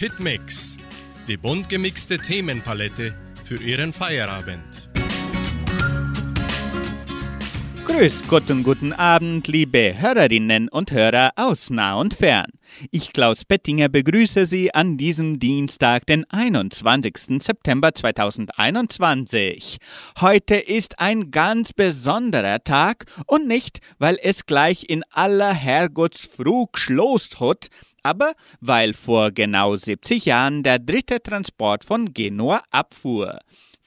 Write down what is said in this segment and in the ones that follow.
Hitmix, die bunt gemixte Themenpalette für Ihren Feierabend. Grüß Gott und guten Abend, liebe Hörerinnen und Hörer aus nah und fern. Ich, Klaus Bettinger, begrüße Sie an diesem Dienstag, den 21. September 2021. Heute ist ein ganz besonderer Tag und nicht, weil es gleich in aller Herrgottsfrug schlost hat, aber weil vor genau 70 Jahren der dritte Transport von Genua abfuhr.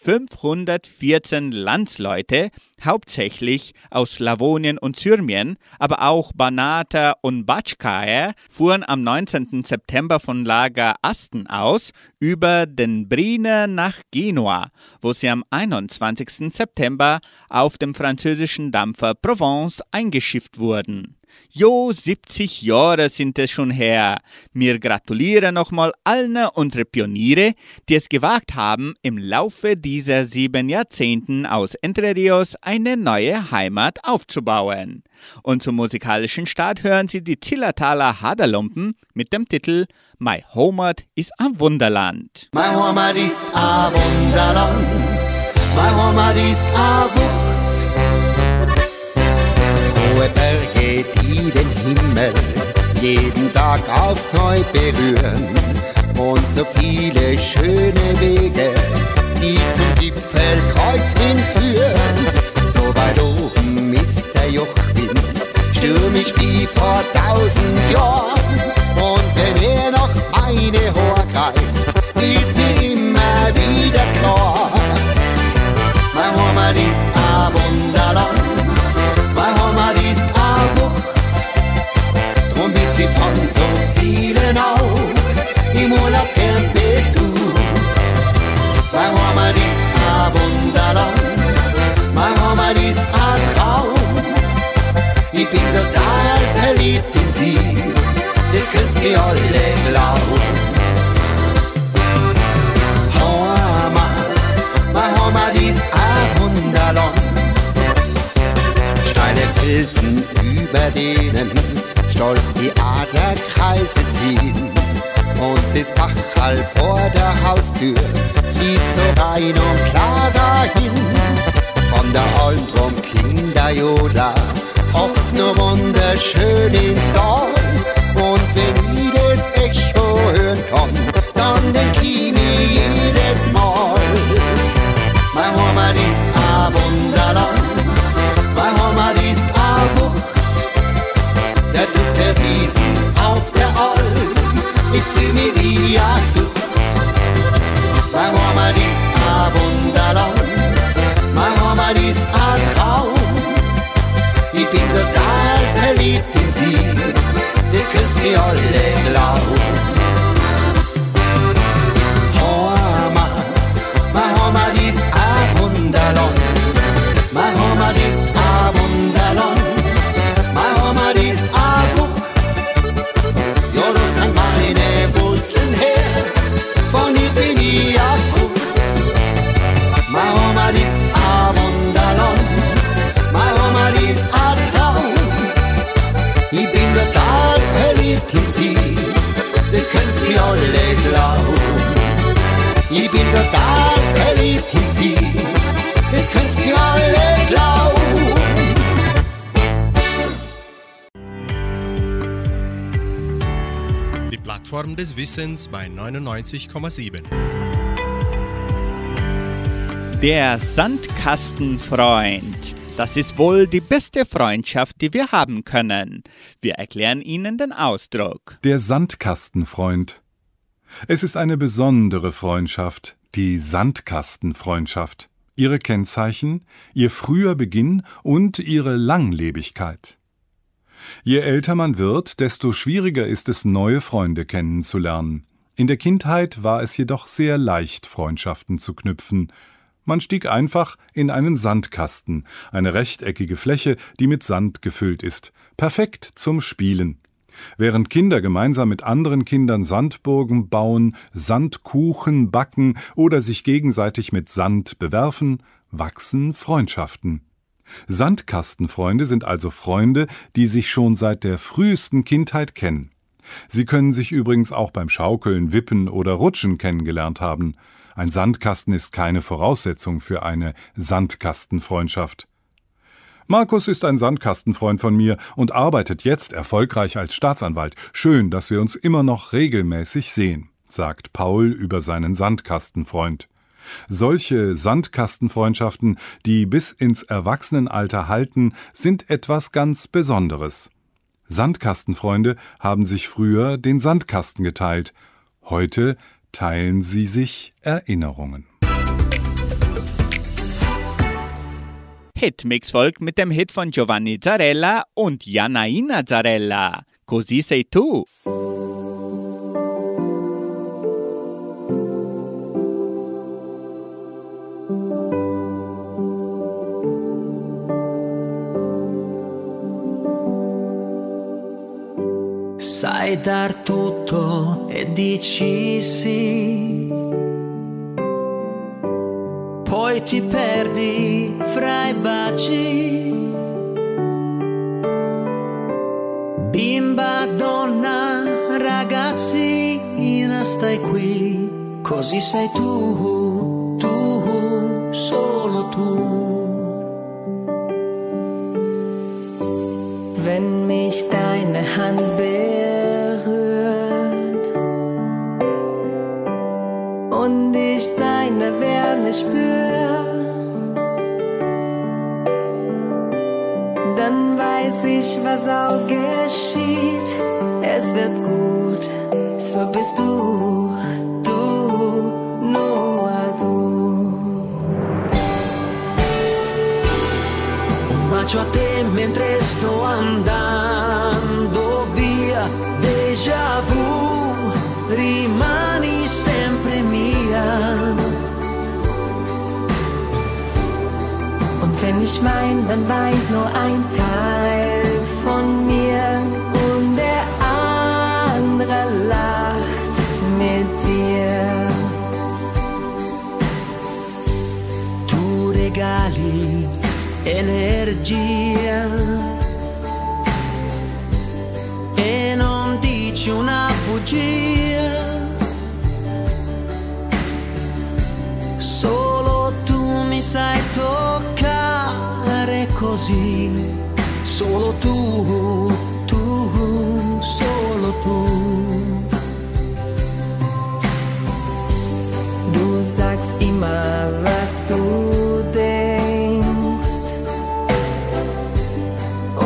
514 Landsleute, hauptsächlich aus Slawonien und Syrmien, aber auch Banata und Batschkaja, fuhren am 19. September von Lager Asten aus über den Briner nach Genua, wo sie am 21. September auf dem französischen Dampfer Provence eingeschifft wurden. Jo, 70 Jahre sind es schon her. Wir gratulieren nochmal allen unsere Pioniere, die es gewagt haben, im Laufe dieser sieben Jahrzehnten aus Entre Rios eine neue Heimat aufzubauen. Und zum musikalischen Start hören Sie die Zillertaler Haderlumpen mit dem Titel My Heimat ist ein Wunderland. My Heimat ist ein Wunderland, my Heimat ist ein Wucht hohe Berge, die den Himmel jeden Tag aufs Neu berühren und so viele schöne Wege, die zum Gipfelkreuz hinführen. So weit oben ist der Jochwind, stürmisch wie vor tausend Jahren. Und wenn er noch meine Das Bachal vor der Haustür fließt so rein und klar dahin. Von der Alm drum klingt der Jodler oft nur wunderschön Plattform des Wissens bei 99,7. Der Sandkastenfreund. Das ist wohl die beste Freundschaft, die wir haben können. Wir erklären Ihnen den Ausdruck. Der Sandkastenfreund. Es ist eine besondere Freundschaft, die Sandkastenfreundschaft. Ihre Kennzeichen, ihr früher Beginn und ihre Langlebigkeit. Je älter man wird, desto schwieriger ist es, neue Freunde kennenzulernen. In der Kindheit war es jedoch sehr leicht, Freundschaften zu knüpfen. Man stieg einfach in einen Sandkasten, eine rechteckige Fläche, die mit Sand gefüllt ist, perfekt zum Spielen. Während Kinder gemeinsam mit anderen Kindern Sandburgen bauen, Sandkuchen backen oder sich gegenseitig mit Sand bewerfen, wachsen Freundschaften. Sandkastenfreunde sind also Freunde, die sich schon seit der frühesten Kindheit kennen. Sie können sich übrigens auch beim Schaukeln, Wippen oder Rutschen kennengelernt haben. Ein Sandkasten ist keine Voraussetzung für eine Sandkastenfreundschaft. Markus ist ein Sandkastenfreund von mir und arbeitet jetzt erfolgreich als Staatsanwalt. Schön, dass wir uns immer noch regelmäßig sehen, sagt Paul über seinen Sandkastenfreund. Solche Sandkastenfreundschaften, die bis ins Erwachsenenalter halten, sind etwas ganz Besonderes. Sandkastenfreunde haben sich früher den Sandkasten geteilt, heute teilen sie sich Erinnerungen. Hitmix folgt mit dem Hit von Giovanni Zarella und Janaina Zarella. Così sei tu. Sai dar tutto e dici sì. Poi ti perdi fra i baci. Bimba, donna, ragazzina, stai qui. Così sei tu, tu, solo tu. wenn mich deine Hand berührt ich deine Wärme spür, dann weiß ich, was auch geschieht. Es wird gut, so bist du, du, nur du. Bacio a te mentre sto andando wenn ich wein, dann weint nur ein Teil von mir und der andere lacht mit dir. Tu regali energia e non dici una bugia. Così, solo tu, tu, solo tu. Du sagst immer, was du denkst.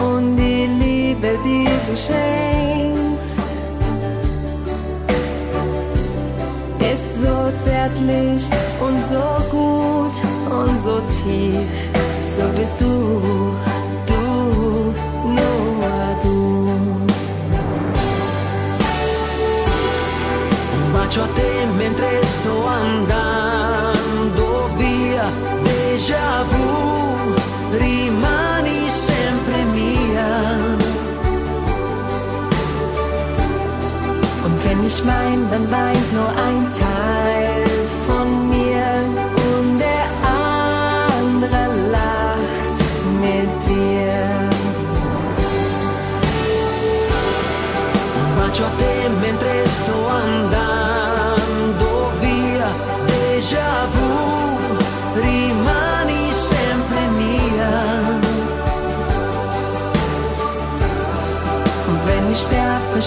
Und die Liebe, die du schenkst, ist so zärtlich und so gut und so tief. So bist du, du, nur du. A te mentre sto andando via, déjà vu, rimani sempre mia. Und wenn ich wein, dann weint nur ein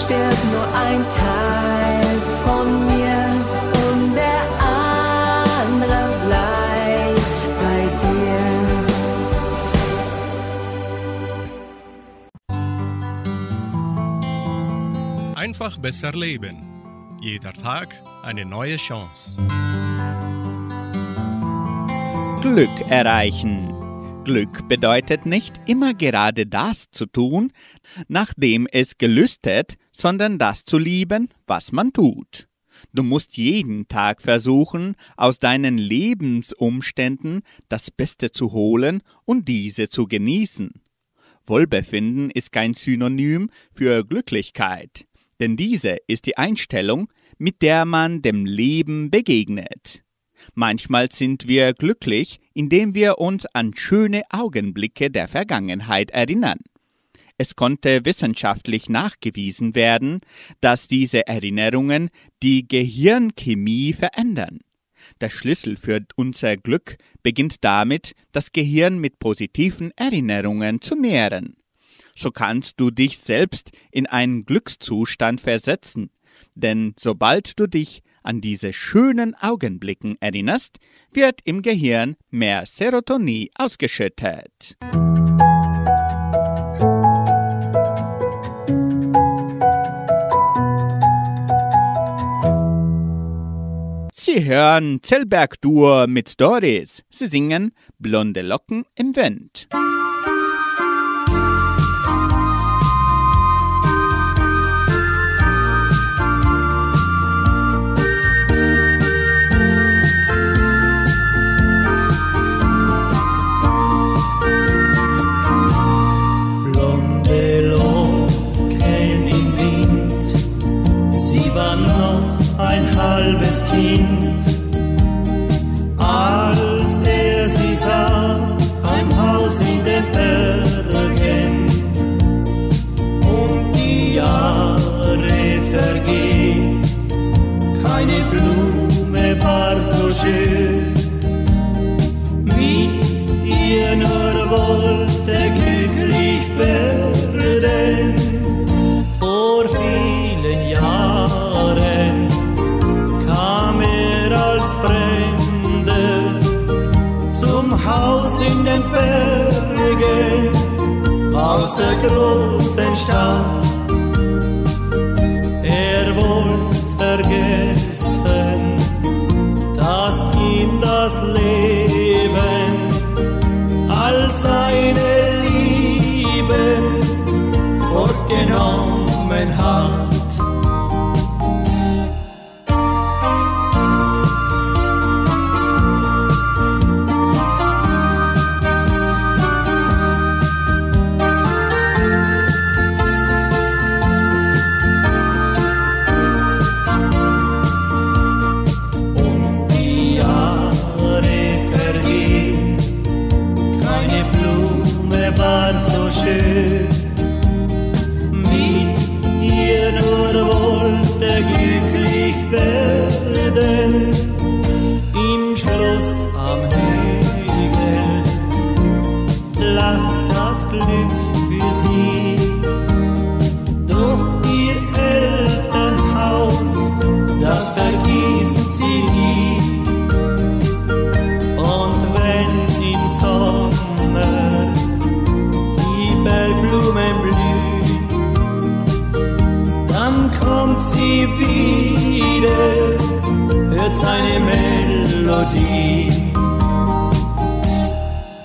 stirbt nur ein Teil von mir und der andere bleibt bei dir. Einfach besser leben. Jeder Tag eine neue Chance. Glück erreichen. Glück bedeutet nicht immer gerade das zu tun, nachdem es gelüstet, sondern das zu lieben, was man tut. Du musst jeden Tag versuchen, aus deinen Lebensumständen das Beste zu holen und diese zu genießen. Wohlbefinden ist kein Synonym für Glücklichkeit, denn diese ist die Einstellung, mit der man dem Leben begegnet. Manchmal sind wir glücklich, indem wir uns an schöne Augenblicke der Vergangenheit erinnern. Es konnte wissenschaftlich nachgewiesen werden, dass diese Erinnerungen die Gehirnchemie verändern. Der Schlüssel für unser Glück beginnt damit, das Gehirn mit positiven Erinnerungen zu nähren. So kannst du dich selbst in einen Glückszustand versetzen, denn sobald du dich an diese schönen Augenblicken erinnerst, wird im Gehirn mehr Serotonin ausgeschüttet. Sie hören Zellberg-Duo mit Stories. Sie singen Blonde Locken im Wind. Aus der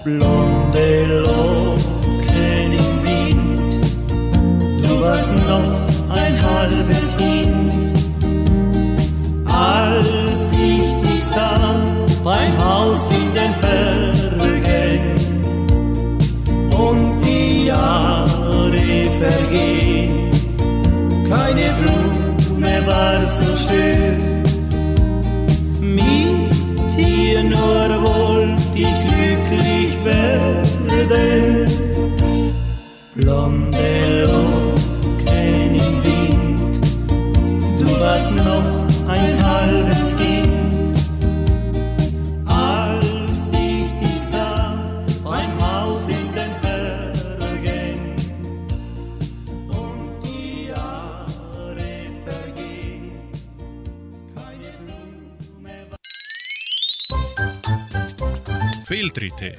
Blonde Locken im Wind, du warst noch ein halbes Fehltritte.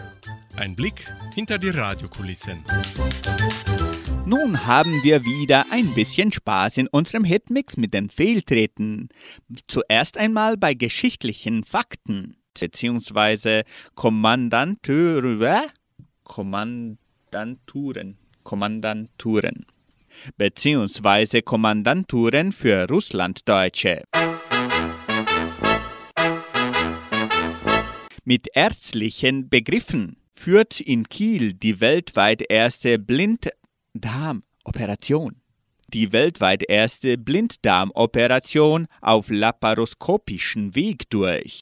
Ein Blick hinter die Radiokulissen. Nun haben wir wieder ein bisschen Spaß in unserem Hitmix mit den Fehltreten. Zuerst einmal bei geschichtlichen Fakten, beziehungsweise Kommandantur, Kommandanturen, Kommandanturen, beziehungsweise Kommandanturen für Russlanddeutsche. Mit ärztlichen Begriffen führt in Kiel die weltweit erste Blinddarmoperation. Die weltweit erste Blinddarmoperation auf laparoskopischem Weg durch.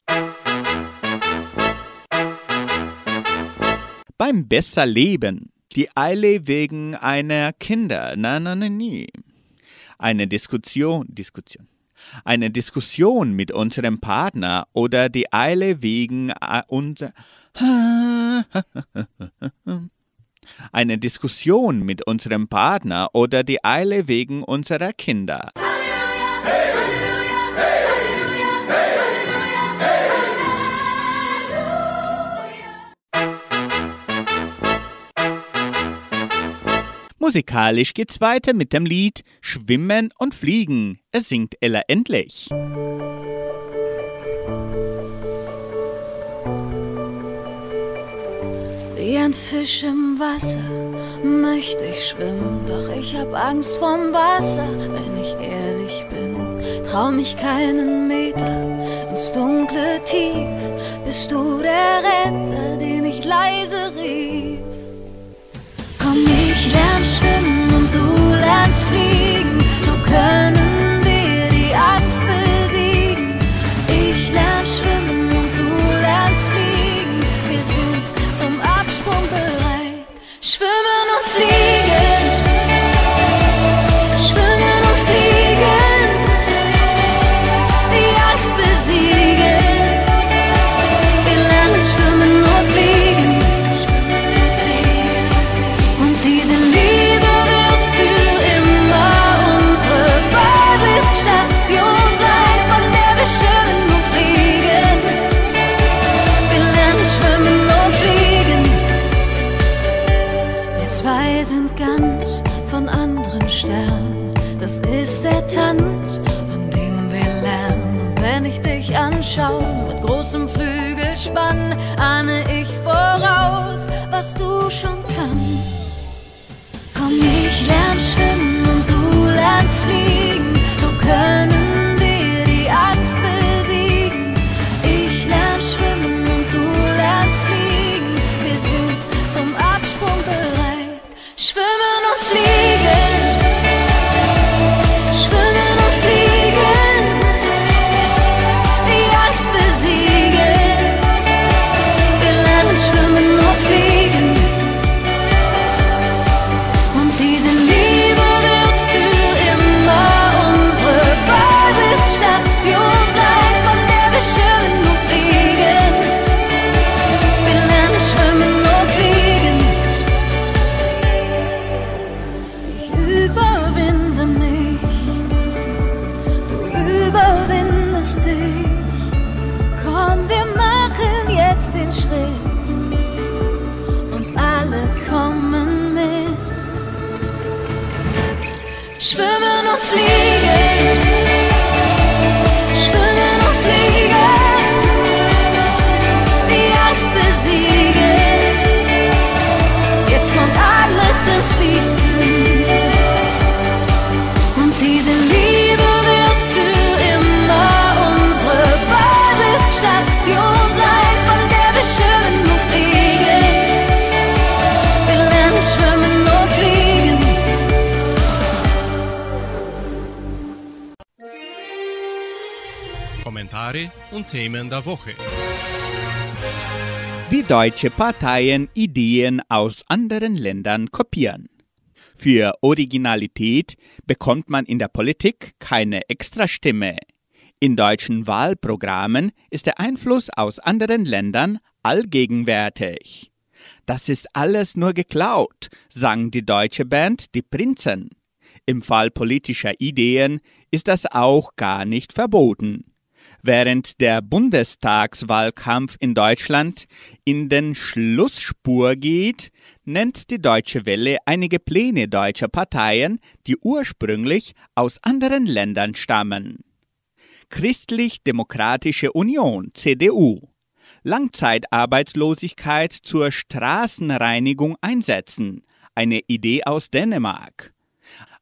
Beim Besser Leben Die Eile wegen einer Kinder. Na, na, na, nie. Eine Diskussion, Diskussion. Eine Diskussion mit unserem Partner oder die Eile wegen äh, unser eine Diskussion mit unserem Partner oder die Eile wegen unserer Kinder. Musikalisch geht's weiter mit dem Lied Schwimmen und Fliegen. Es singt Ella endlich. Wie ein Fisch im Wasser möchte ich schwimmen, doch ich hab Angst vorm Wasser, wenn ich ehrlich bin. Trau mich keinen Meter ins dunkle Tief, bist du der Retter, den ich leise rief. Komm, ich lern schwimmen und du lernst fliegen, so können wir die Angst besiegen. Ich lern schwimmen und du lernst fliegen, wir sind zum Absprung bereit. Schwimmen und fliegen. Flügelspann, ahne ich voraus, was du schon kannst. Komm, ich lern schwimmen und du lernst fliegen, so können und Themen der Woche. Wie deutsche Parteien Ideen aus anderen Ländern kopieren. Für Originalität bekommt man in der Politik keine Extrastimme. In deutschen Wahlprogrammen ist der Einfluss aus anderen Ländern allgegenwärtig. Das ist alles nur geklaut, sang die deutsche Band Die Prinzen. Im Fall politischer Ideen ist das auch gar nicht verboten. Während der Bundestagswahlkampf in Deutschland in den Schlussspur geht, nennt die Deutsche Welle einige Pläne deutscher Parteien, die ursprünglich aus anderen Ländern stammen. Christlich-Demokratische Union CDU Langzeitarbeitslosigkeit zur Straßenreinigung einsetzen, eine Idee aus Dänemark.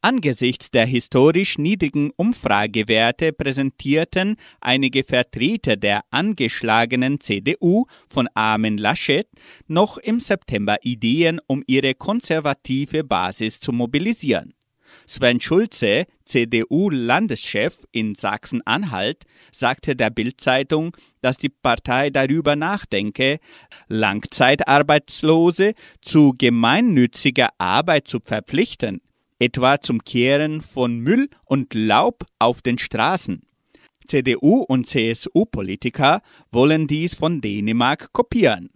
Angesichts der historisch niedrigen Umfragewerte präsentierten einige Vertreter der angeschlagenen CDU von Armin Laschet noch im September Ideen, um ihre konservative Basis zu mobilisieren. Sven Schulze, CDU-Landeschef in Sachsen-Anhalt, sagte der Bild-Zeitung, dass die Partei darüber nachdenke, Langzeitarbeitslose zu gemeinnütziger Arbeit zu verpflichten, etwa zum Kehren von Müll und Laub auf den Straßen. CDU- und CSU-Politiker wollen dies von Dänemark kopieren.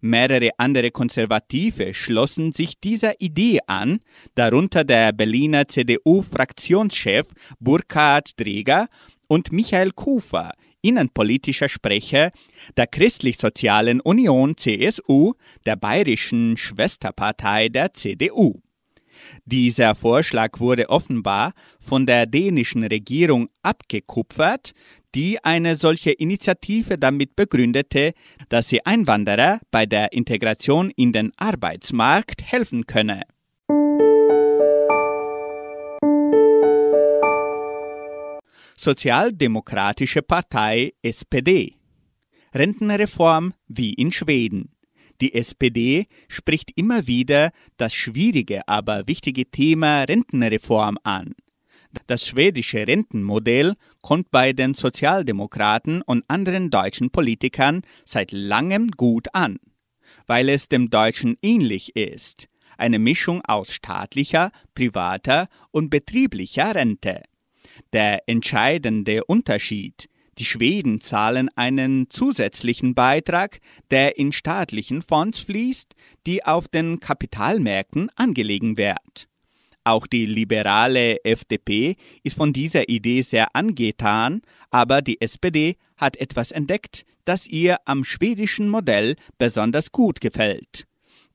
Mehrere andere Konservative schlossen sich dieser Idee an, darunter der Berliner CDU-Fraktionschef Burkhard Dreger und Michael Kufer, innenpolitischer Sprecher der Christlich-Sozialen Union CSU, der bayerischen Schwesterpartei der CDU. Dieser Vorschlag wurde offenbar von der dänischen Regierung abgekupfert, die eine solche Initiative damit begründete, dass sie Einwanderer bei der Integration in den Arbeitsmarkt helfen könne. Sozialdemokratische Partei SPD Rentenreform wie in Schweden. Die SPD spricht immer wieder das schwierige, aber wichtige Thema Rentenreform an. Das schwedische Rentenmodell kommt bei den Sozialdemokraten und anderen deutschen Politikern seit langem gut an, weil es dem deutschen ähnlich ist, eine Mischung aus staatlicher, privater und betrieblicher Rente. Der entscheidende Unterschied die Schweden zahlen einen zusätzlichen Beitrag, der in staatlichen Fonds fließt, die auf den Kapitalmärkten angelegen wird. Auch die liberale FDP ist von dieser Idee sehr angetan, aber die SPD hat etwas entdeckt, das ihr am schwedischen Modell besonders gut gefällt.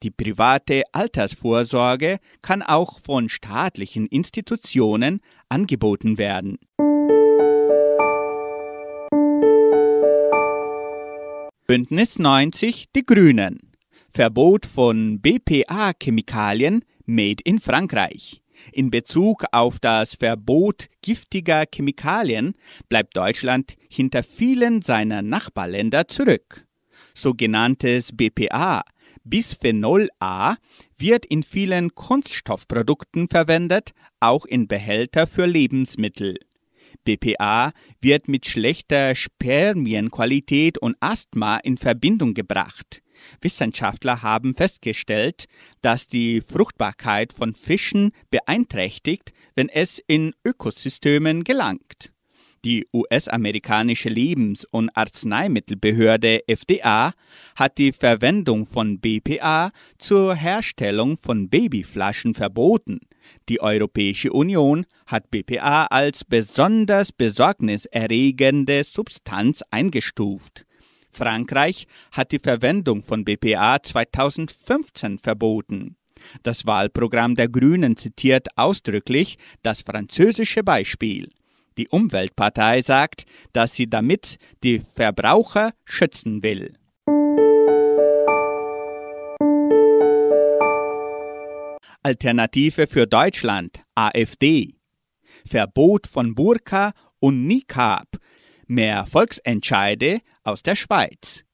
Die private Altersvorsorge kann auch von staatlichen Institutionen angeboten werden. Bündnis 90 Die Grünen. Verbot von BPA-Chemikalien made in Frankreich. In Bezug auf das Verbot giftiger Chemikalien bleibt Deutschland hinter vielen seiner Nachbarländer zurück. Sogenanntes BPA, Bisphenol A, wird in vielen Kunststoffprodukten verwendet, auch in Behälter für Lebensmittel. BPA wird mit schlechter Spermienqualität und Asthma in Verbindung gebracht. Wissenschaftler haben festgestellt, dass die Fruchtbarkeit von Fischen beeinträchtigt, wenn es in Ökosystemen gelangt. Die US-amerikanische Lebens- und Arzneimittelbehörde FDA hat die Verwendung von BPA zur Herstellung von Babyflaschen verboten. Die Europäische Union hat BPA als besonders besorgniserregende Substanz eingestuft. Frankreich hat die Verwendung von BPA 2015 verboten. Das Wahlprogramm der Grünen zitiert ausdrücklich das französische Beispiel. Die Umweltpartei sagt, dass sie damit die Verbraucher schützen will. Alternative für Deutschland, AfD. Verbot von Burka und Nikab. Mehr Volksentscheide aus der Schweiz.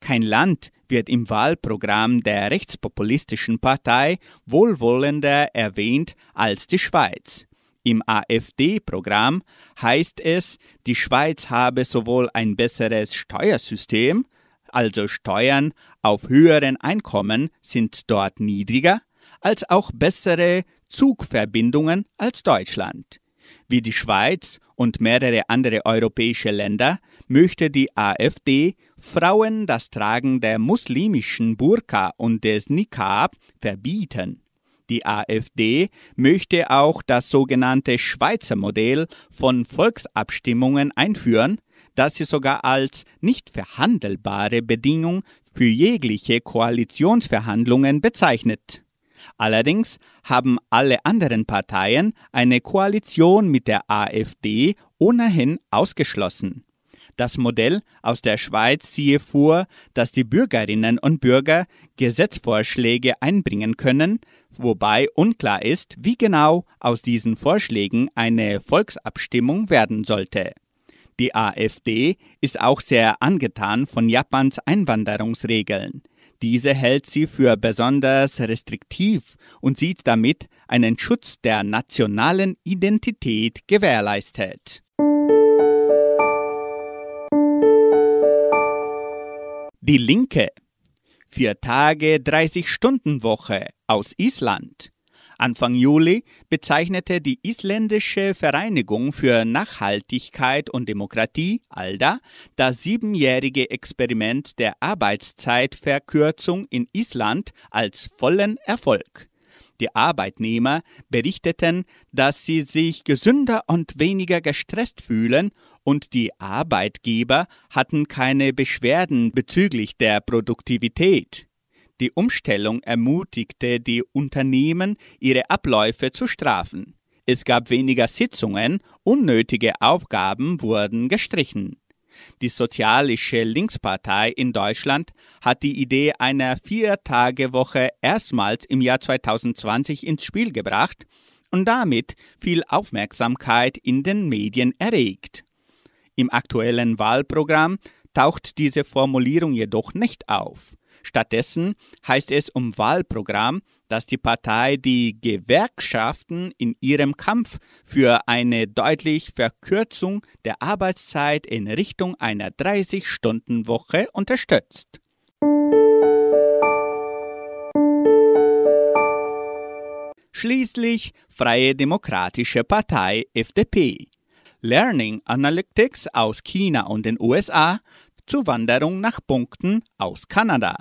Kein Land wird im Wahlprogramm der rechtspopulistischen Partei wohlwollender erwähnt als die Schweiz. Im AfD-Programm heißt es, die Schweiz habe sowohl ein besseres Steuersystem, also Steuern auf höheren Einkommen sind dort niedriger, als auch bessere Zugverbindungen als Deutschland. Wie die Schweiz und mehrere andere europäische Länder möchte die AfD Frauen das Tragen der muslimischen Burka und des Nikab verbieten. Die AfD möchte auch das sogenannte Schweizer Modell von Volksabstimmungen einführen, das sie sogar als nicht verhandelbare Bedingung für jegliche Koalitionsverhandlungen bezeichnet. Allerdings haben alle anderen Parteien eine Koalition mit der AfD ohnehin ausgeschlossen. Das Modell aus der Schweiz siehe vor, dass die Bürgerinnen und Bürger Gesetzvorschläge einbringen können, wobei unklar ist, wie genau aus diesen Vorschlägen eine Volksabstimmung werden sollte. Die AfD ist auch sehr angetan von Japans Einwanderungsregeln. Diese hält sie für besonders restriktiv und sieht damit einen Schutz der nationalen Identität gewährleistet. Die Linke. Vier Tage 30-Stunden-Woche aus Island. Anfang Juli bezeichnete die isländische Vereinigung für Nachhaltigkeit und Demokratie, ALDA, das siebenjährige Experiment der Arbeitszeitverkürzung in Island als vollen Erfolg. Die Arbeitnehmer berichteten, dass sie sich gesünder und weniger gestresst fühlen und die Arbeitgeber hatten keine Beschwerden bezüglich der Produktivität. Die Umstellung ermutigte die Unternehmen, ihre Abläufe zu strafen. Es gab weniger Sitzungen, unnötige Aufgaben wurden gestrichen. Die Sozialische Linkspartei in Deutschland hat die Idee einer Vier-Tage-Woche erstmals im Jahr 2020 ins Spiel gebracht und damit viel Aufmerksamkeit in den Medien erregt. Im aktuellen Wahlprogramm taucht diese Formulierung jedoch nicht auf. Stattdessen heißt es um Wahlprogramm, dass die Partei die Gewerkschaften in ihrem Kampf für eine deutliche Verkürzung der Arbeitszeit in Richtung einer 30-Stunden-Woche unterstützt. Schließlich Freie Demokratische Partei FDP. Learning Analytics aus China und den USA Zuwanderung nach Punkten aus Kanada.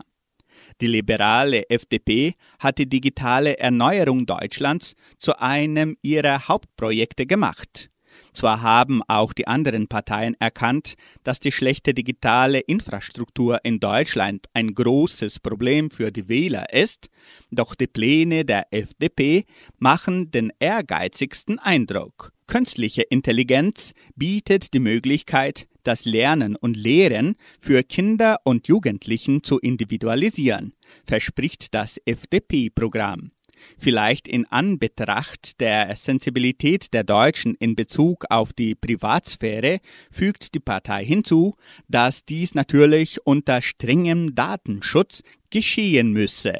Die liberale FDP hat die digitale Erneuerung Deutschlands zu einem ihrer Hauptprojekte gemacht. Zwar haben auch die anderen Parteien erkannt, dass die schlechte digitale Infrastruktur in Deutschland ein großes Problem für die Wähler ist, doch die Pläne der FDP machen den ehrgeizigsten Eindruck. Künstliche Intelligenz bietet die Möglichkeit, das Lernen und Lehren für Kinder und Jugendlichen zu individualisieren, verspricht das FDP-Programm. Vielleicht in Anbetracht der Sensibilität der Deutschen in Bezug auf die Privatsphäre fügt die Partei hinzu, dass dies natürlich unter strengem Datenschutz geschehen müsse.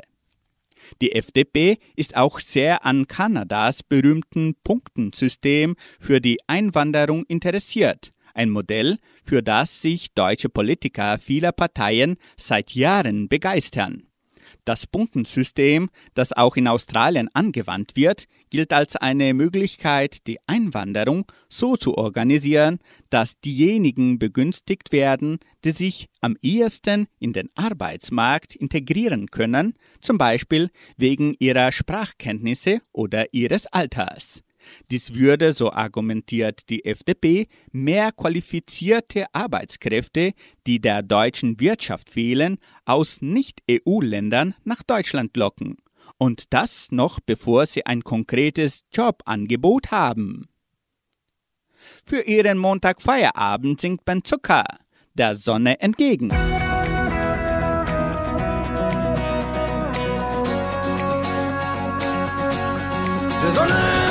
Die FDP ist auch sehr an Kanadas berühmten Punktensystem für die Einwanderung interessiert, ein Modell, für das sich deutsche Politiker vieler Parteien seit Jahren begeistern. Das Punktensystem, das auch in Australien angewandt wird, gilt als eine Möglichkeit, die Einwanderung so zu organisieren, dass diejenigen begünstigt werden, die sich am ehesten in den Arbeitsmarkt integrieren können, zum Beispiel wegen ihrer Sprachkenntnisse oder ihres Alters. Dies würde, so argumentiert die FDP, mehr qualifizierte Arbeitskräfte, die der deutschen Wirtschaft fehlen, aus Nicht-EU-Ländern nach Deutschland locken. Und das noch bevor sie ein konkretes Jobangebot haben. Für ihren Montagfeierabend singt Ben Zucker der Sonne entgegen. Der Sonne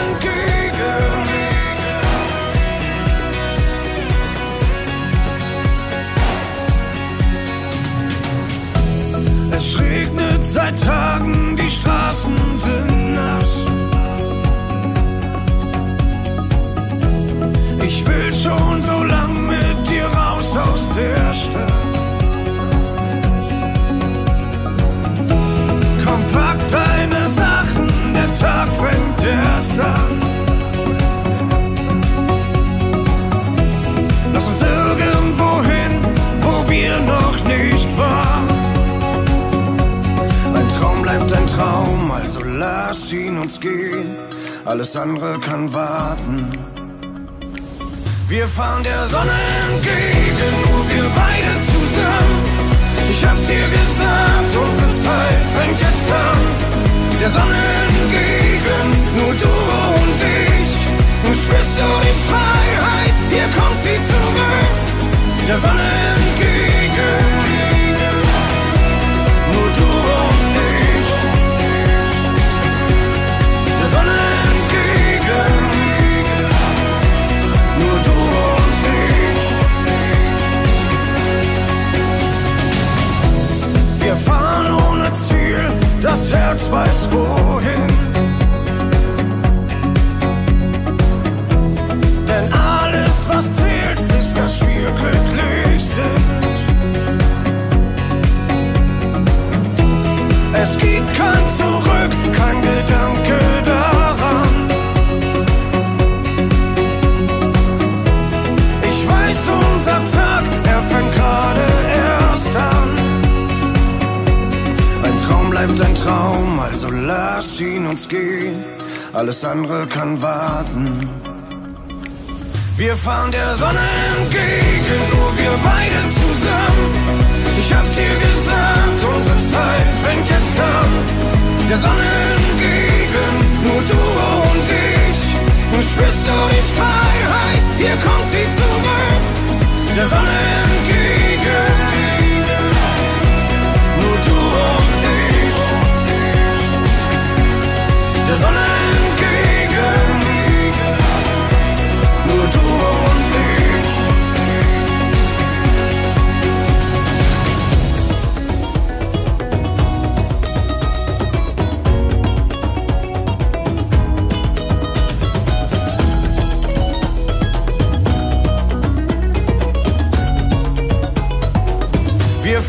seit Tagen, die Straßen sind nass. Ich will schon so lang mit dir raus aus der Stadt. Komm, pack deine Sachen, der Tag fängt erst an. Lass uns irgendwo hin, wo wir noch Traum also lass ihn uns gehen. Alles andere kann warten. Wir fahren der Sonne entgegen, nur wir beide zusammen. Ich hab dir gesagt, unsere Zeit fängt jetzt an. Der Sonne entgegen, nur du und ich. Nun spürst du die Freiheit, hier kommt sie zurück. Der Sonne entgegen, nur du und ich. Niemals weiß wohin. Denn alles, was zählt, ist, dass wir glücklich sind. Es gibt kein Zurück, kein Gedanke Alles andere kann warten. Wir fahren der Sonne entgegen, nur wir beide zusammen. Ich hab dir gesagt, unsere Zeit fängt jetzt an. Der Sonne entgegen, nur du und ich. Nun spürst du die Freiheit, hier kommt sie zurück. Der Sonne entgegen,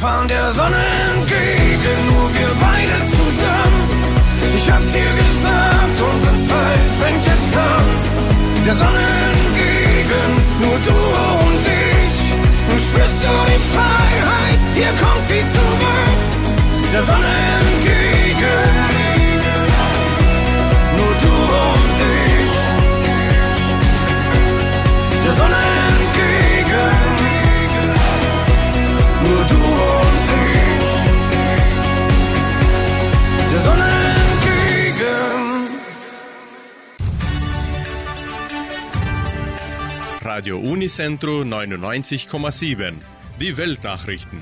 fahren der Sonne entgegen, nur wir beide zusammen. Ich hab dir gesagt, unsere Zeit fängt jetzt an. Der Sonne entgegen, nur du und ich. Nun spürst du die Freiheit, hier kommt sie zurück. Der Sonne entgegen, nur du und ich. Der Sonne entgegen. Radio Unicentro 99,7. Die Weltnachrichten.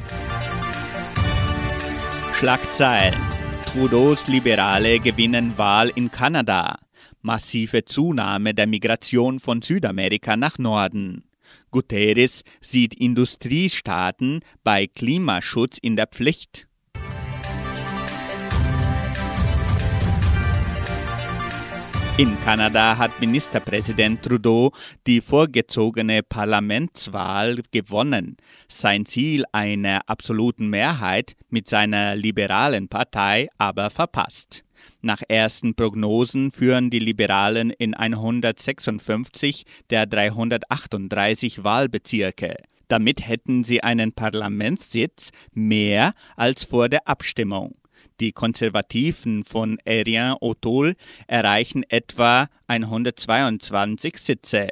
Schlagzeilen. Trudeaus Liberale gewinnen Wahl in Kanada. Massive Zunahme der Migration von Südamerika nach Norden. Guterres sieht Industriestaaten bei Klimaschutz in der Pflicht. In Kanada hat Ministerpräsident Trudeau die vorgezogene Parlamentswahl gewonnen. Sein Ziel einer absoluten Mehrheit mit seiner liberalen Partei aber verpasst. Nach ersten Prognosen führen die Liberalen in 156 der 338 Wahlbezirke. Damit hätten sie einen Parlamentssitz mehr als vor der Abstimmung. Die Konservativen von Erien O'Toole erreichen etwa 122 Sitze.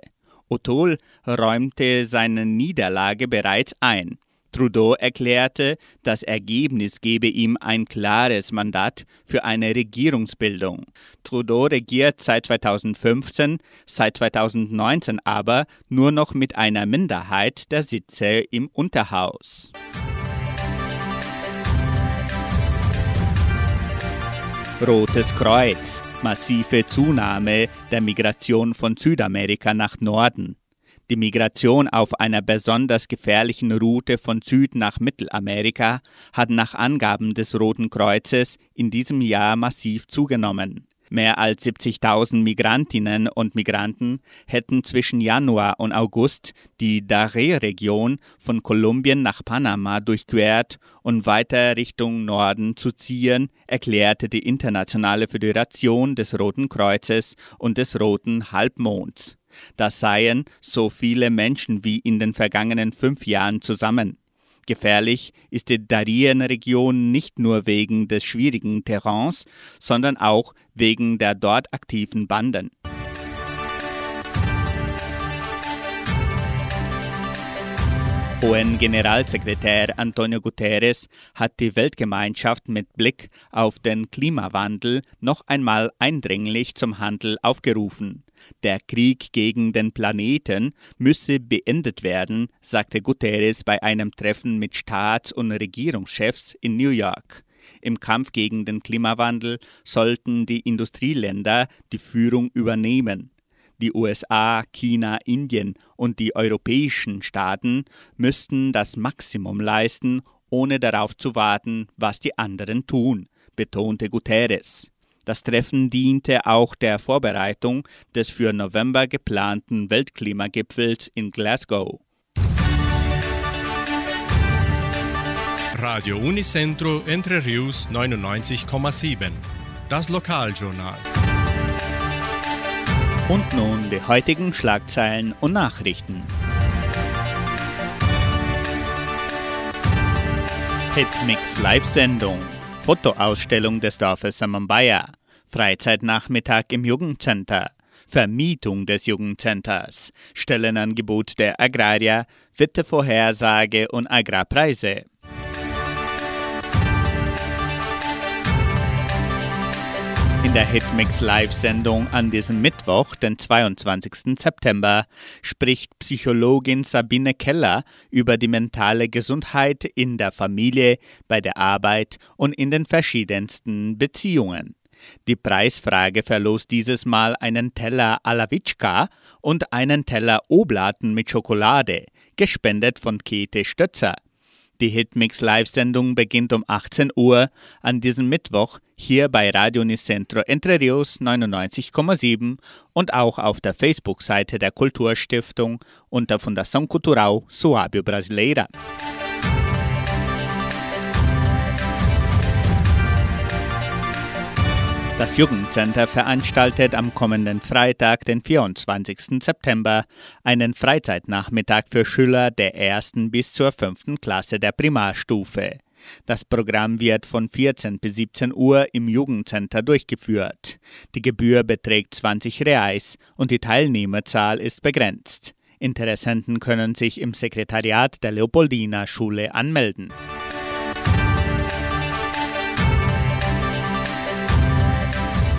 O'Toole räumte seine Niederlage bereits ein. Trudeau erklärte, das Ergebnis gebe ihm ein klares Mandat für eine Regierungsbildung. Trudeau regiert seit 2015, seit 2019 aber nur noch mit einer Minderheit der Sitze im Unterhaus. Rotes Kreuz. Massive Zunahme der Migration von Südamerika nach Norden. Die Migration auf einer besonders gefährlichen Route von Süd nach Mittelamerika hat nach Angaben des Roten Kreuzes in diesem Jahr massiv zugenommen. Mehr als 70.000 Migrantinnen und Migranten hätten zwischen Januar und August die Daré-Region von Kolumbien nach Panama durchquert und weiter Richtung Norden zu ziehen, erklärte die Internationale Föderation des Roten Kreuzes und des Roten Halbmonds. Das seien so viele Menschen wie in den vergangenen fünf Jahren zusammen. Gefährlich ist die Darien-Region nicht nur wegen des schwierigen Terrains, sondern auch wegen der dort aktiven Banden. UN-Generalsekretär Antonio Guterres hat die Weltgemeinschaft mit Blick auf den Klimawandel noch einmal eindringlich zum Handel aufgerufen. Der Krieg gegen den Planeten müsse beendet werden, sagte Guterres bei einem Treffen mit Staats- und Regierungschefs in New York. Im Kampf gegen den Klimawandel sollten die Industrieländer die Führung übernehmen. Die USA, China, Indien und die europäischen Staaten müssten das Maximum leisten, ohne darauf zu warten, was die anderen tun, betonte Guterres. Das Treffen diente auch der Vorbereitung des für November geplanten Weltklimagipfels in Glasgow. Radio Unicentro Entre Rius 99,7. Das Lokaljournal. Und nun die heutigen Schlagzeilen und Nachrichten. Hitmix Live-Sendung. Fotoausstellung des Dorfes Samambaya. Freizeitnachmittag im Jugendcenter. Vermietung des Jugendcenters. Stellenangebot der Agrarier. Wettervorhersage und Agrarpreise. In der Hitmix Live-Sendung an diesem Mittwoch, den 22. September, spricht Psychologin Sabine Keller über die mentale Gesundheit in der Familie, bei der Arbeit und in den verschiedensten Beziehungen. Die Preisfrage verlost dieses Mal einen Teller Alawitschka und einen Teller Oblaten mit Schokolade, gespendet von Käthe Stötzer. Die Hitmix Live-Sendung beginnt um 18 Uhr an diesem Mittwoch hier bei Radio Nicentro Entre Rios 99,7 und auch auf der Facebook-Seite der Kulturstiftung unter Fundação Cultural Suábio Brasileira. Das Jugendcenter veranstaltet am kommenden Freitag, den 24. September, einen Freizeitnachmittag für Schüler der ersten bis zur fünften Klasse der Primarstufe. Das Programm wird von 14 bis 17 Uhr im Jugendcenter durchgeführt. Die Gebühr beträgt 20 Reais und die Teilnehmerzahl ist begrenzt. Interessenten können sich im Sekretariat der Leopoldina Schule anmelden.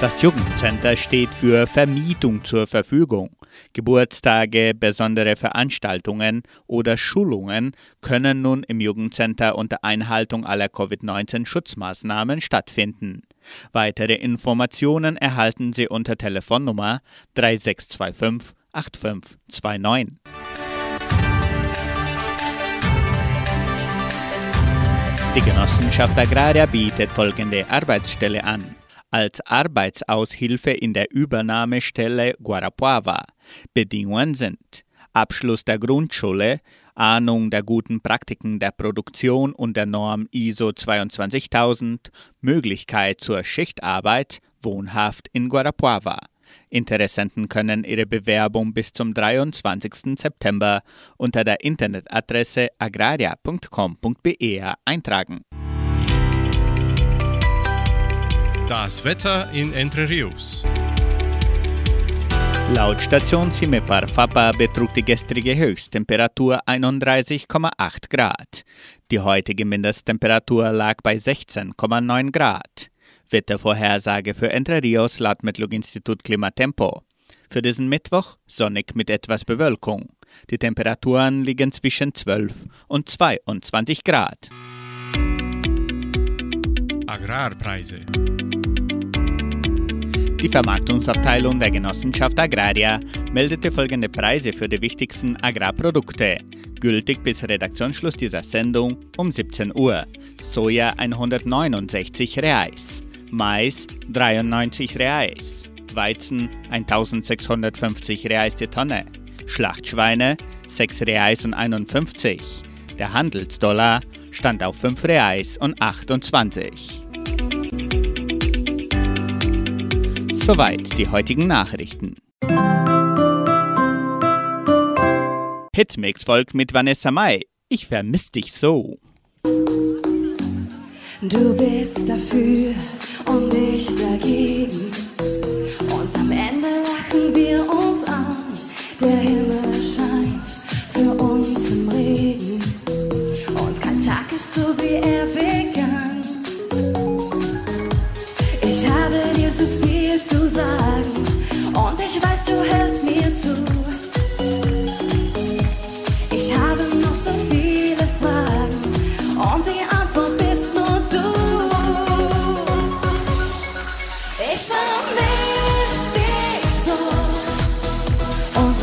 Das Jugendcenter steht für Vermietung zur Verfügung. Geburtstage, besondere Veranstaltungen oder Schulungen können nun im Jugendcenter unter Einhaltung aller Covid-19-Schutzmaßnahmen stattfinden. Weitere Informationen erhalten Sie unter Telefonnummer 3625 8529. Die Genossenschaft Agraria bietet folgende Arbeitsstelle an als Arbeitsaushilfe in der Übernahmestelle Guarapuava. Bedingungen sind Abschluss der Grundschule, Ahnung der guten Praktiken der Produktion und der Norm ISO 22000, Möglichkeit zur Schichtarbeit, wohnhaft in Guarapuava. Interessenten können ihre Bewerbung bis zum 23. September unter der Internetadresse agraria.com.br eintragen. Das Wetter in Entre Rios. Laut Station Cimepar Fapa betrug die gestrige Höchsttemperatur 31,8 Grad. Die heutige Mindesttemperatur lag bei 16,9 Grad. Wettervorhersage für Entre Rios laut Metlog-Institut Klimatempo. Für diesen Mittwoch sonnig mit etwas Bewölkung. Die Temperaturen liegen zwischen 12 und 22 Grad. Agrarpreise. Die Vermarktungsabteilung der Genossenschaft Agraria meldete folgende Preise für die wichtigsten Agrarprodukte, gültig bis Redaktionsschluss dieser Sendung um 17 Uhr. Soja 169 Reais, Mais 93 Reais, Weizen 1650 Reais die Tonne, Schlachtschweine 6 Reais und 51. Der Handelsdollar stand auf 5 Reais und 28. Soweit die heutigen Nachrichten. Hitmix folgt mit Vanessa Mai. Ich vermiss dich so. Du bist dafür und ich dagegen.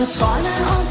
Unsere Träume, unseren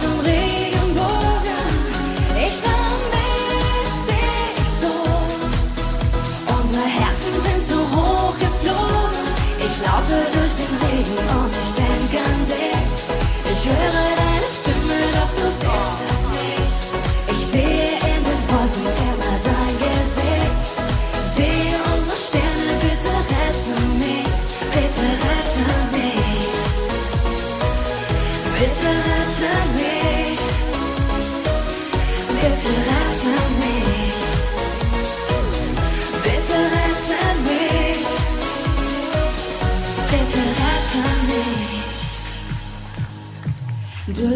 Du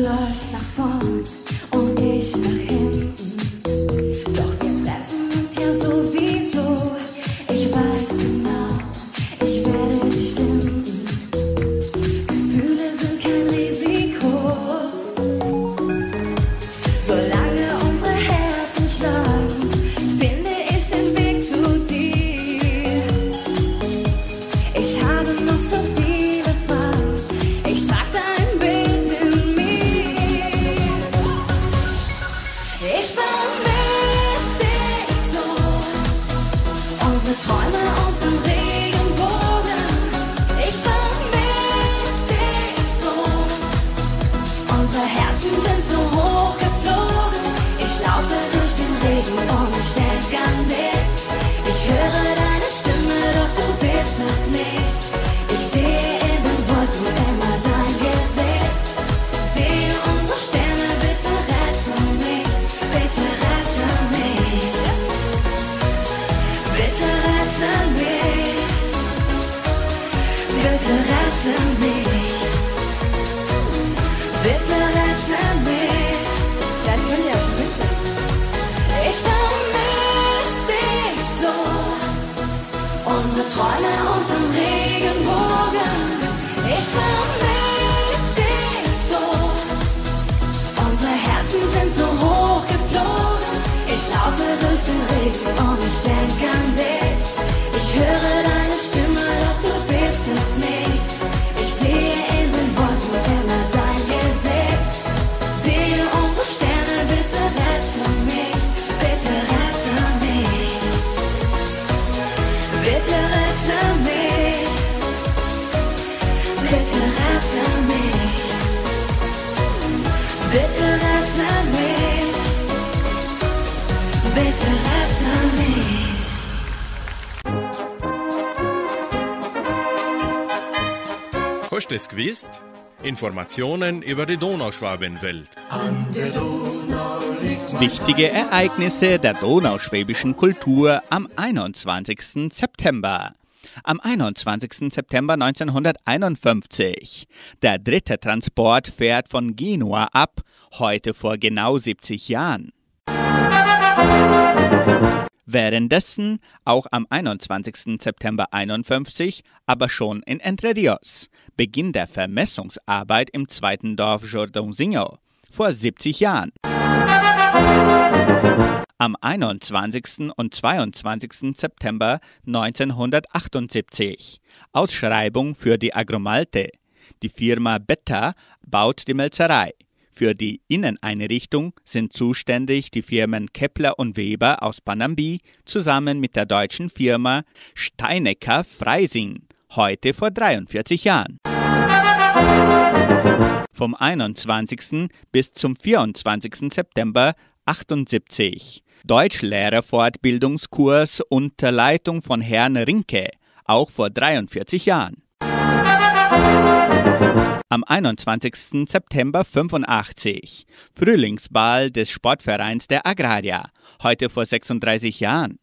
Informationen über die Donauschwabenwelt. Wichtige Ereignisse der donauschwäbischen Kultur am 21. September. Am 21. September 1951. Der dritte Transport fährt von Genua ab, heute vor genau 70 Jahren. Währenddessen auch am 21. September 51, aber schon in Entre Rios, Beginn der Vermessungsarbeit im zweiten Dorf Jordãozinho vor 70 Jahren. Am 21. und 22. September 1978 Ausschreibung für die Agromalte. Die Firma Betta baut die Melzerei. Für die Inneneinrichtung sind zuständig die Firmen Kepler und Weber aus Panambi zusammen mit der deutschen Firma Steinecker Freising, heute vor 43 Jahren. Vom 21. bis zum 24. September 78 Deutschlehrerfortbildungskurs unter Leitung von Herrn Rinke, auch vor 43 Jahren. Am 21. September 85 Frühlingsball des Sportvereins der Agraria, heute vor 36 Jahren.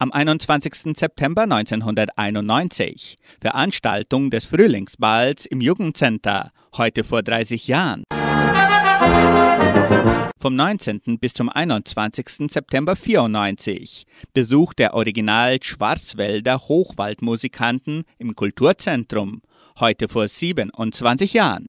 Am 21. September 1991 Veranstaltung des Frühlingsballs im Jugendcenter, heute vor 30 Jahren. Vom 19. bis zum 21. September 94 Besuch der Original Schwarzwälder Hochwaldmusikanten im Kulturzentrum, heute vor 27 Jahren.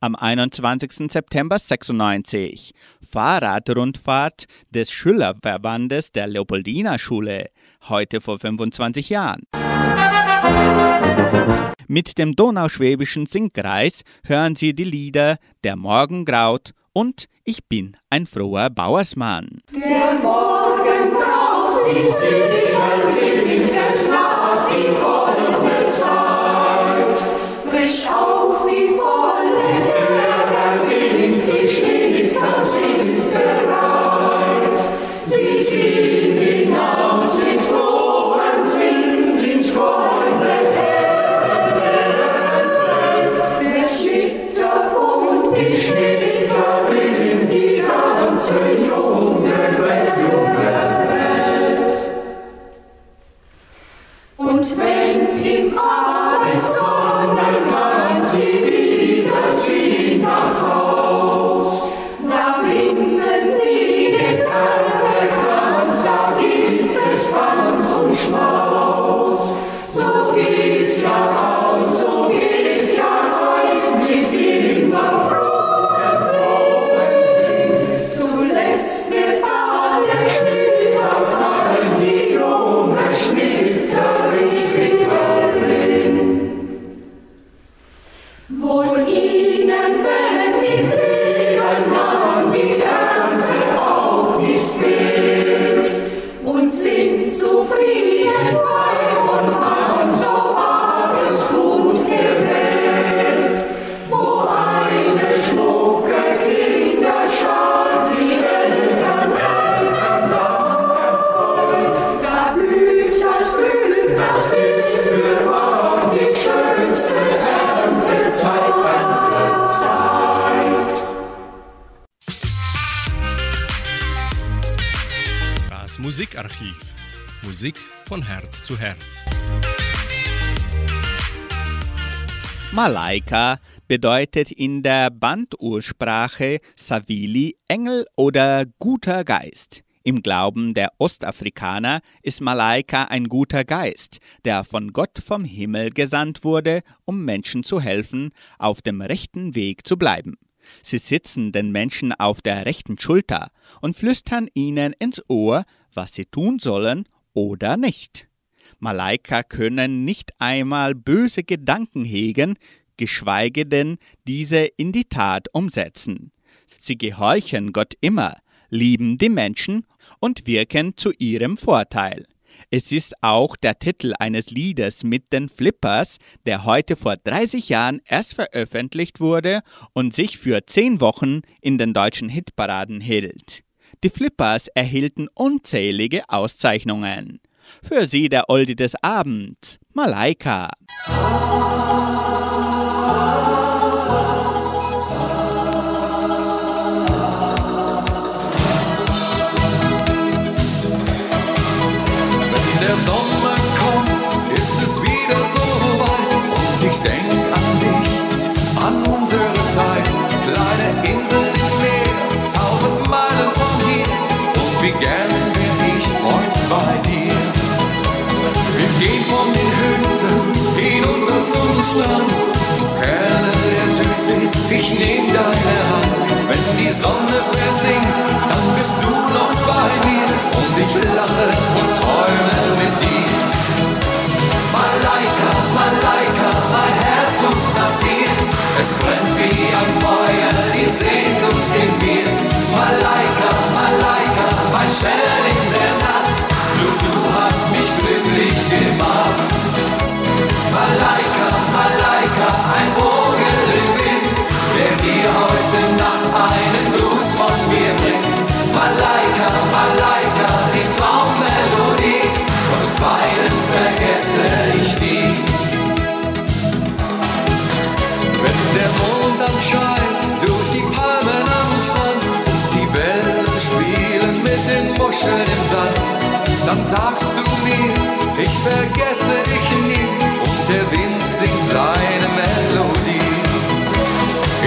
am 21. September 96. Fahrradrundfahrt des Schülerverbandes der Leopoldina Schule, heute vor 25 Jahren. Mit dem Donauschwäbischen Singkreis hören Sie die Lieder Der Morgen graut und Ich bin ein froher Bauersmann. Der Morgen graut, wie südlicher Wind, Frisch auf Musikarchiv. Musik von Herz zu Herz. Malaika bedeutet in der Bandursprache Savili Engel oder guter Geist. Im Glauben der Ostafrikaner ist Malaika ein guter Geist, der von Gott vom Himmel gesandt wurde, um Menschen zu helfen, auf dem rechten Weg zu bleiben. Sie sitzen den Menschen auf der rechten Schulter und flüstern ihnen ins Ohr, was sie tun sollen oder nicht. Malaika können nicht einmal böse Gedanken hegen, geschweige denn diese in die Tat umsetzen. Sie gehorchen Gott immer, lieben die Menschen und wirken zu ihrem Vorteil. Es ist auch der Titel eines Liedes mit den Flippers, der heute vor 30 Jahren erst veröffentlicht wurde und sich für 10 Wochen in den deutschen Hitparaden hielt. Die Flippers erhielten unzählige Auszeichnungen. Für sie der Oldie des Abends, Malaika. Wenn der Sommer kommt, ist es wieder so weit und ich denk von den Hütten hinunter zum Strand, Perle der Südsee, ich nehm deine Hand. Wenn die Sonne versinkt, dann bist du noch bei mir und ich lache und träume mit dir. Malaika, Malaika, mein Herz sucht nach dir. Es brennt wie ein Feuer, die Sehnsucht in mir. Beiden vergesse ich nie. Wenn der Mond dann scheint durch die Palmen am Strand, die Wellen spielen mit den Muscheln im Sand, dann sagst du mir, ich vergesse dich nie und der Wind singt seine Melodie.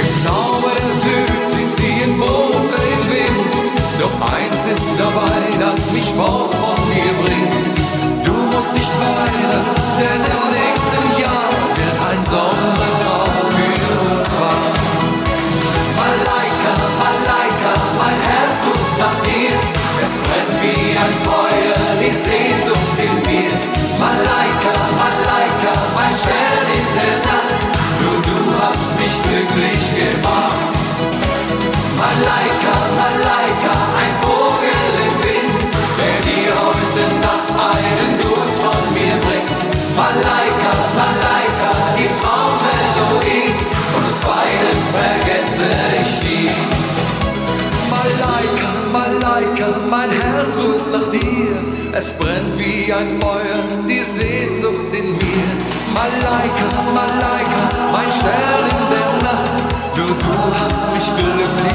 Im Zauber der Südsee ziehen Boote im Wind, doch eins ist dabei, das mich fort von nicht weiter, denn im nächsten Jahr wird ein Sommertraum für uns wahr. Malaika, Malaika, mein Herz sucht nach dir, es brennt wie ein Feuer, die Sehnsucht in mir. Malaika, Malaika, mein Stern in der Nacht, nur du hast mich glücklich gemacht. Malaika, Malaika, ein Vogel im Wind, wer dir heute einen Gruß von mir bringt. Malaika, Malaika, die Traummelodie, und uns beiden vergesse ich nie. Malaika, Malaika, mein Herz ruft nach dir. Es brennt wie ein Feuer, die Sehnsucht in mir. Malaika, Malaika, mein Stern in der Nacht. Du, du hast mich glücklich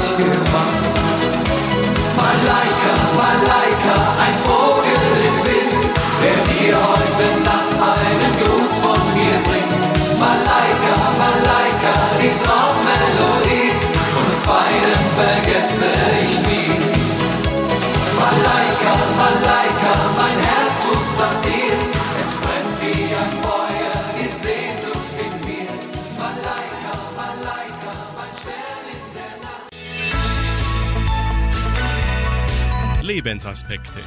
Lebensaspekte.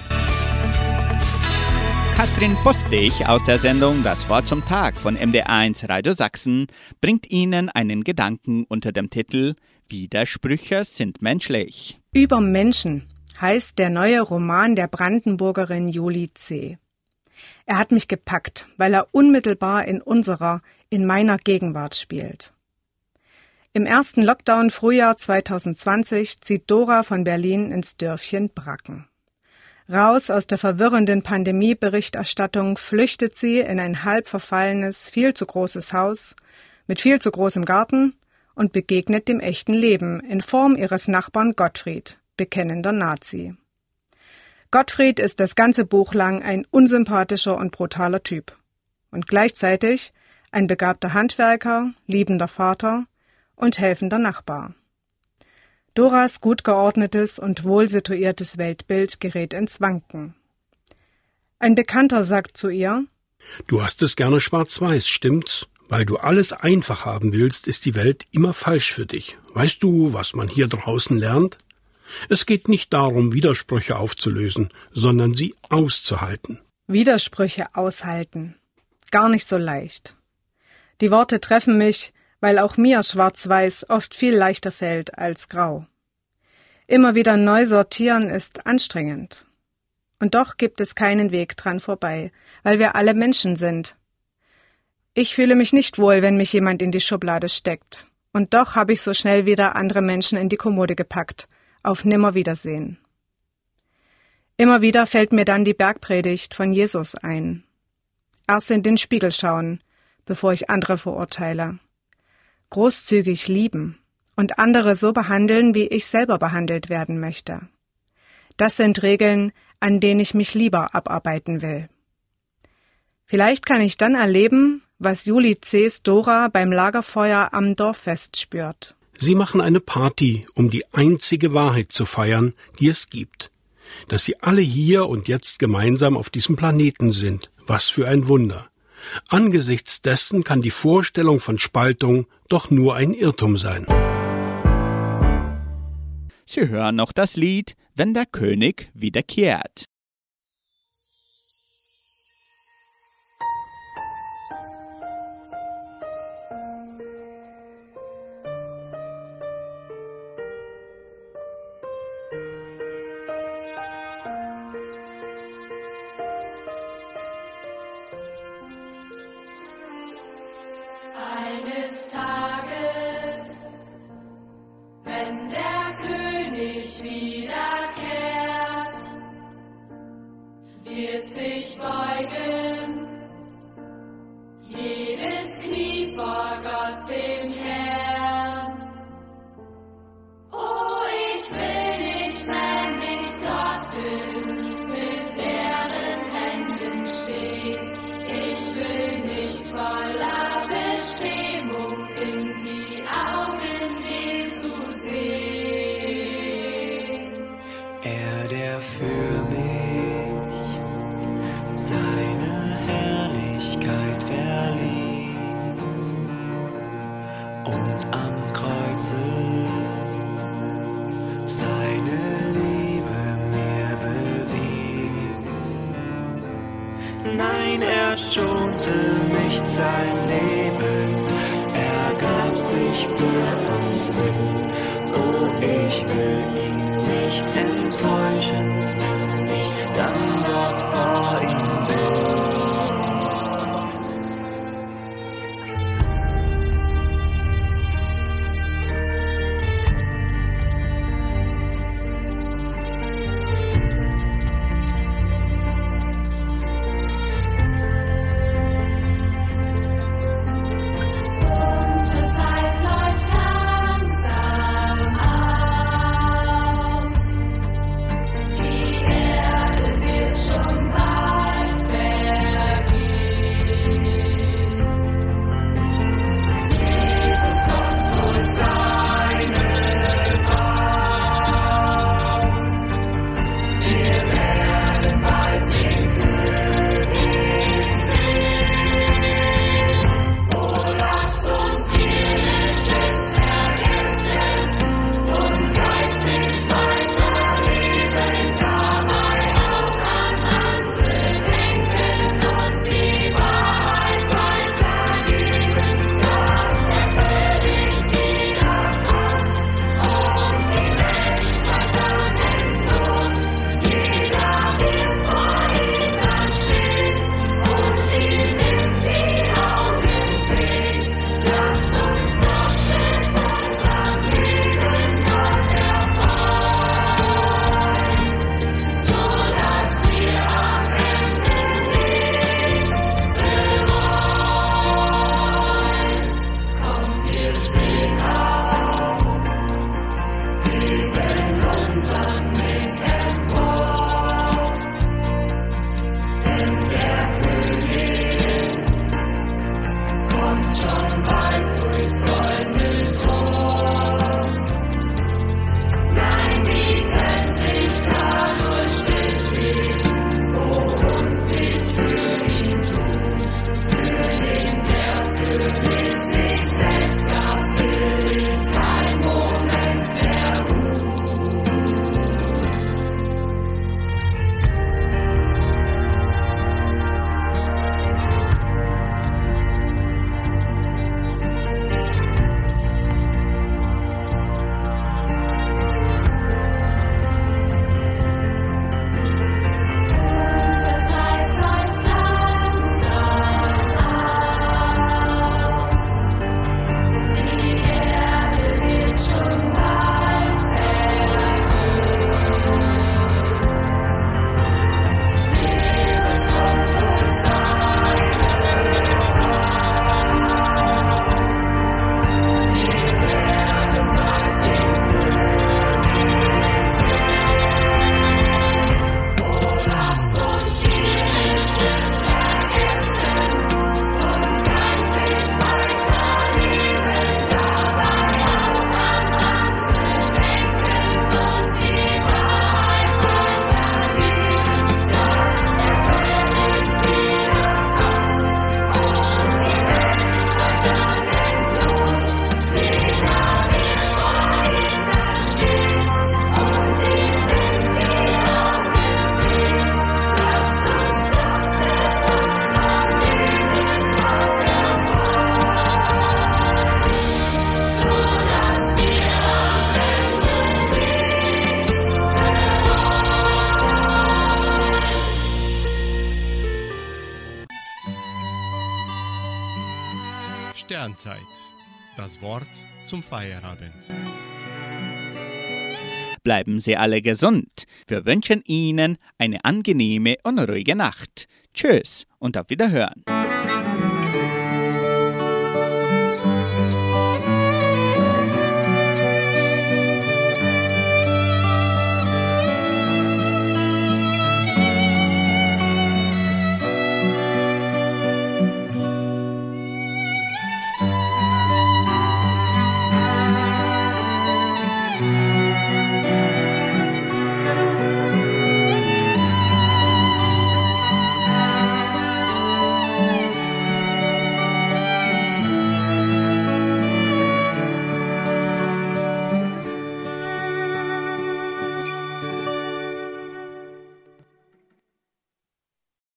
Katrin Postich aus der Sendung Das Wort zum Tag von MD1 Radio Sachsen bringt Ihnen einen Gedanken unter dem Titel Widersprüche sind menschlich. Über Menschen heißt der neue Roman der Brandenburgerin Juli C. Er hat mich gepackt, weil er unmittelbar in unserer, in meiner Gegenwart spielt. Im ersten Lockdown Frühjahr 2020 zieht Dora von Berlin ins Dörfchen Bracken. Raus aus der verwirrenden Pandemieberichterstattung flüchtet sie in ein halb verfallenes, viel zu großes Haus mit viel zu großem Garten und begegnet dem echten Leben in Form ihres Nachbarn Gottfried, bekennender Nazi. Gottfried ist das ganze Buch lang ein unsympathischer und brutaler Typ. Und gleichzeitig ein begabter Handwerker, liebender Vater und helfender Nachbar. Doras gut geordnetes und wohl situiertes Weltbild gerät ins Wanken. Ein Bekannter sagt zu ihr, Du hast es gerne schwarz-weiß, stimmt's? Weil du alles einfach haben willst, ist die Welt immer falsch für dich. Weißt du, was man hier draußen lernt? Es geht nicht darum, Widersprüche aufzulösen, sondern sie auszuhalten. Widersprüche aushalten. Gar nicht so leicht. Die Worte treffen mich, weil auch mir schwarz-weiß oft viel leichter fällt als grau. Immer wieder neu sortieren ist anstrengend. Und doch gibt es keinen Weg dran vorbei, weil wir alle Menschen sind. Ich fühle mich nicht wohl, wenn mich jemand in die Schublade steckt. Und doch habe ich so schnell wieder andere Menschen in die Kommode gepackt. Auf Nimmerwiedersehen. Immer wieder fällt mir dann die Bergpredigt von Jesus ein. Erst in den Spiegel schauen, bevor ich andere verurteile. Großzügig lieben und andere so behandeln, wie ich selber behandelt werden möchte. Das sind Regeln, an denen ich mich lieber abarbeiten will. Vielleicht kann ich dann erleben, was Juli C.'s Dora beim Lagerfeuer am Dorffest spürt. Sie machen eine Party, um die einzige Wahrheit zu feiern, die es gibt. Dass sie alle hier und jetzt gemeinsam auf diesem Planeten sind. Was für ein Wunder. Angesichts dessen kann die Vorstellung von Spaltung doch nur ein Irrtum sein. Sie hören noch das Lied Wenn der König wiederkehrt. zum Feierabend. Bleiben Sie alle gesund. Wir wünschen Ihnen eine angenehme und ruhige Nacht. Tschüss und auf Wiederhören.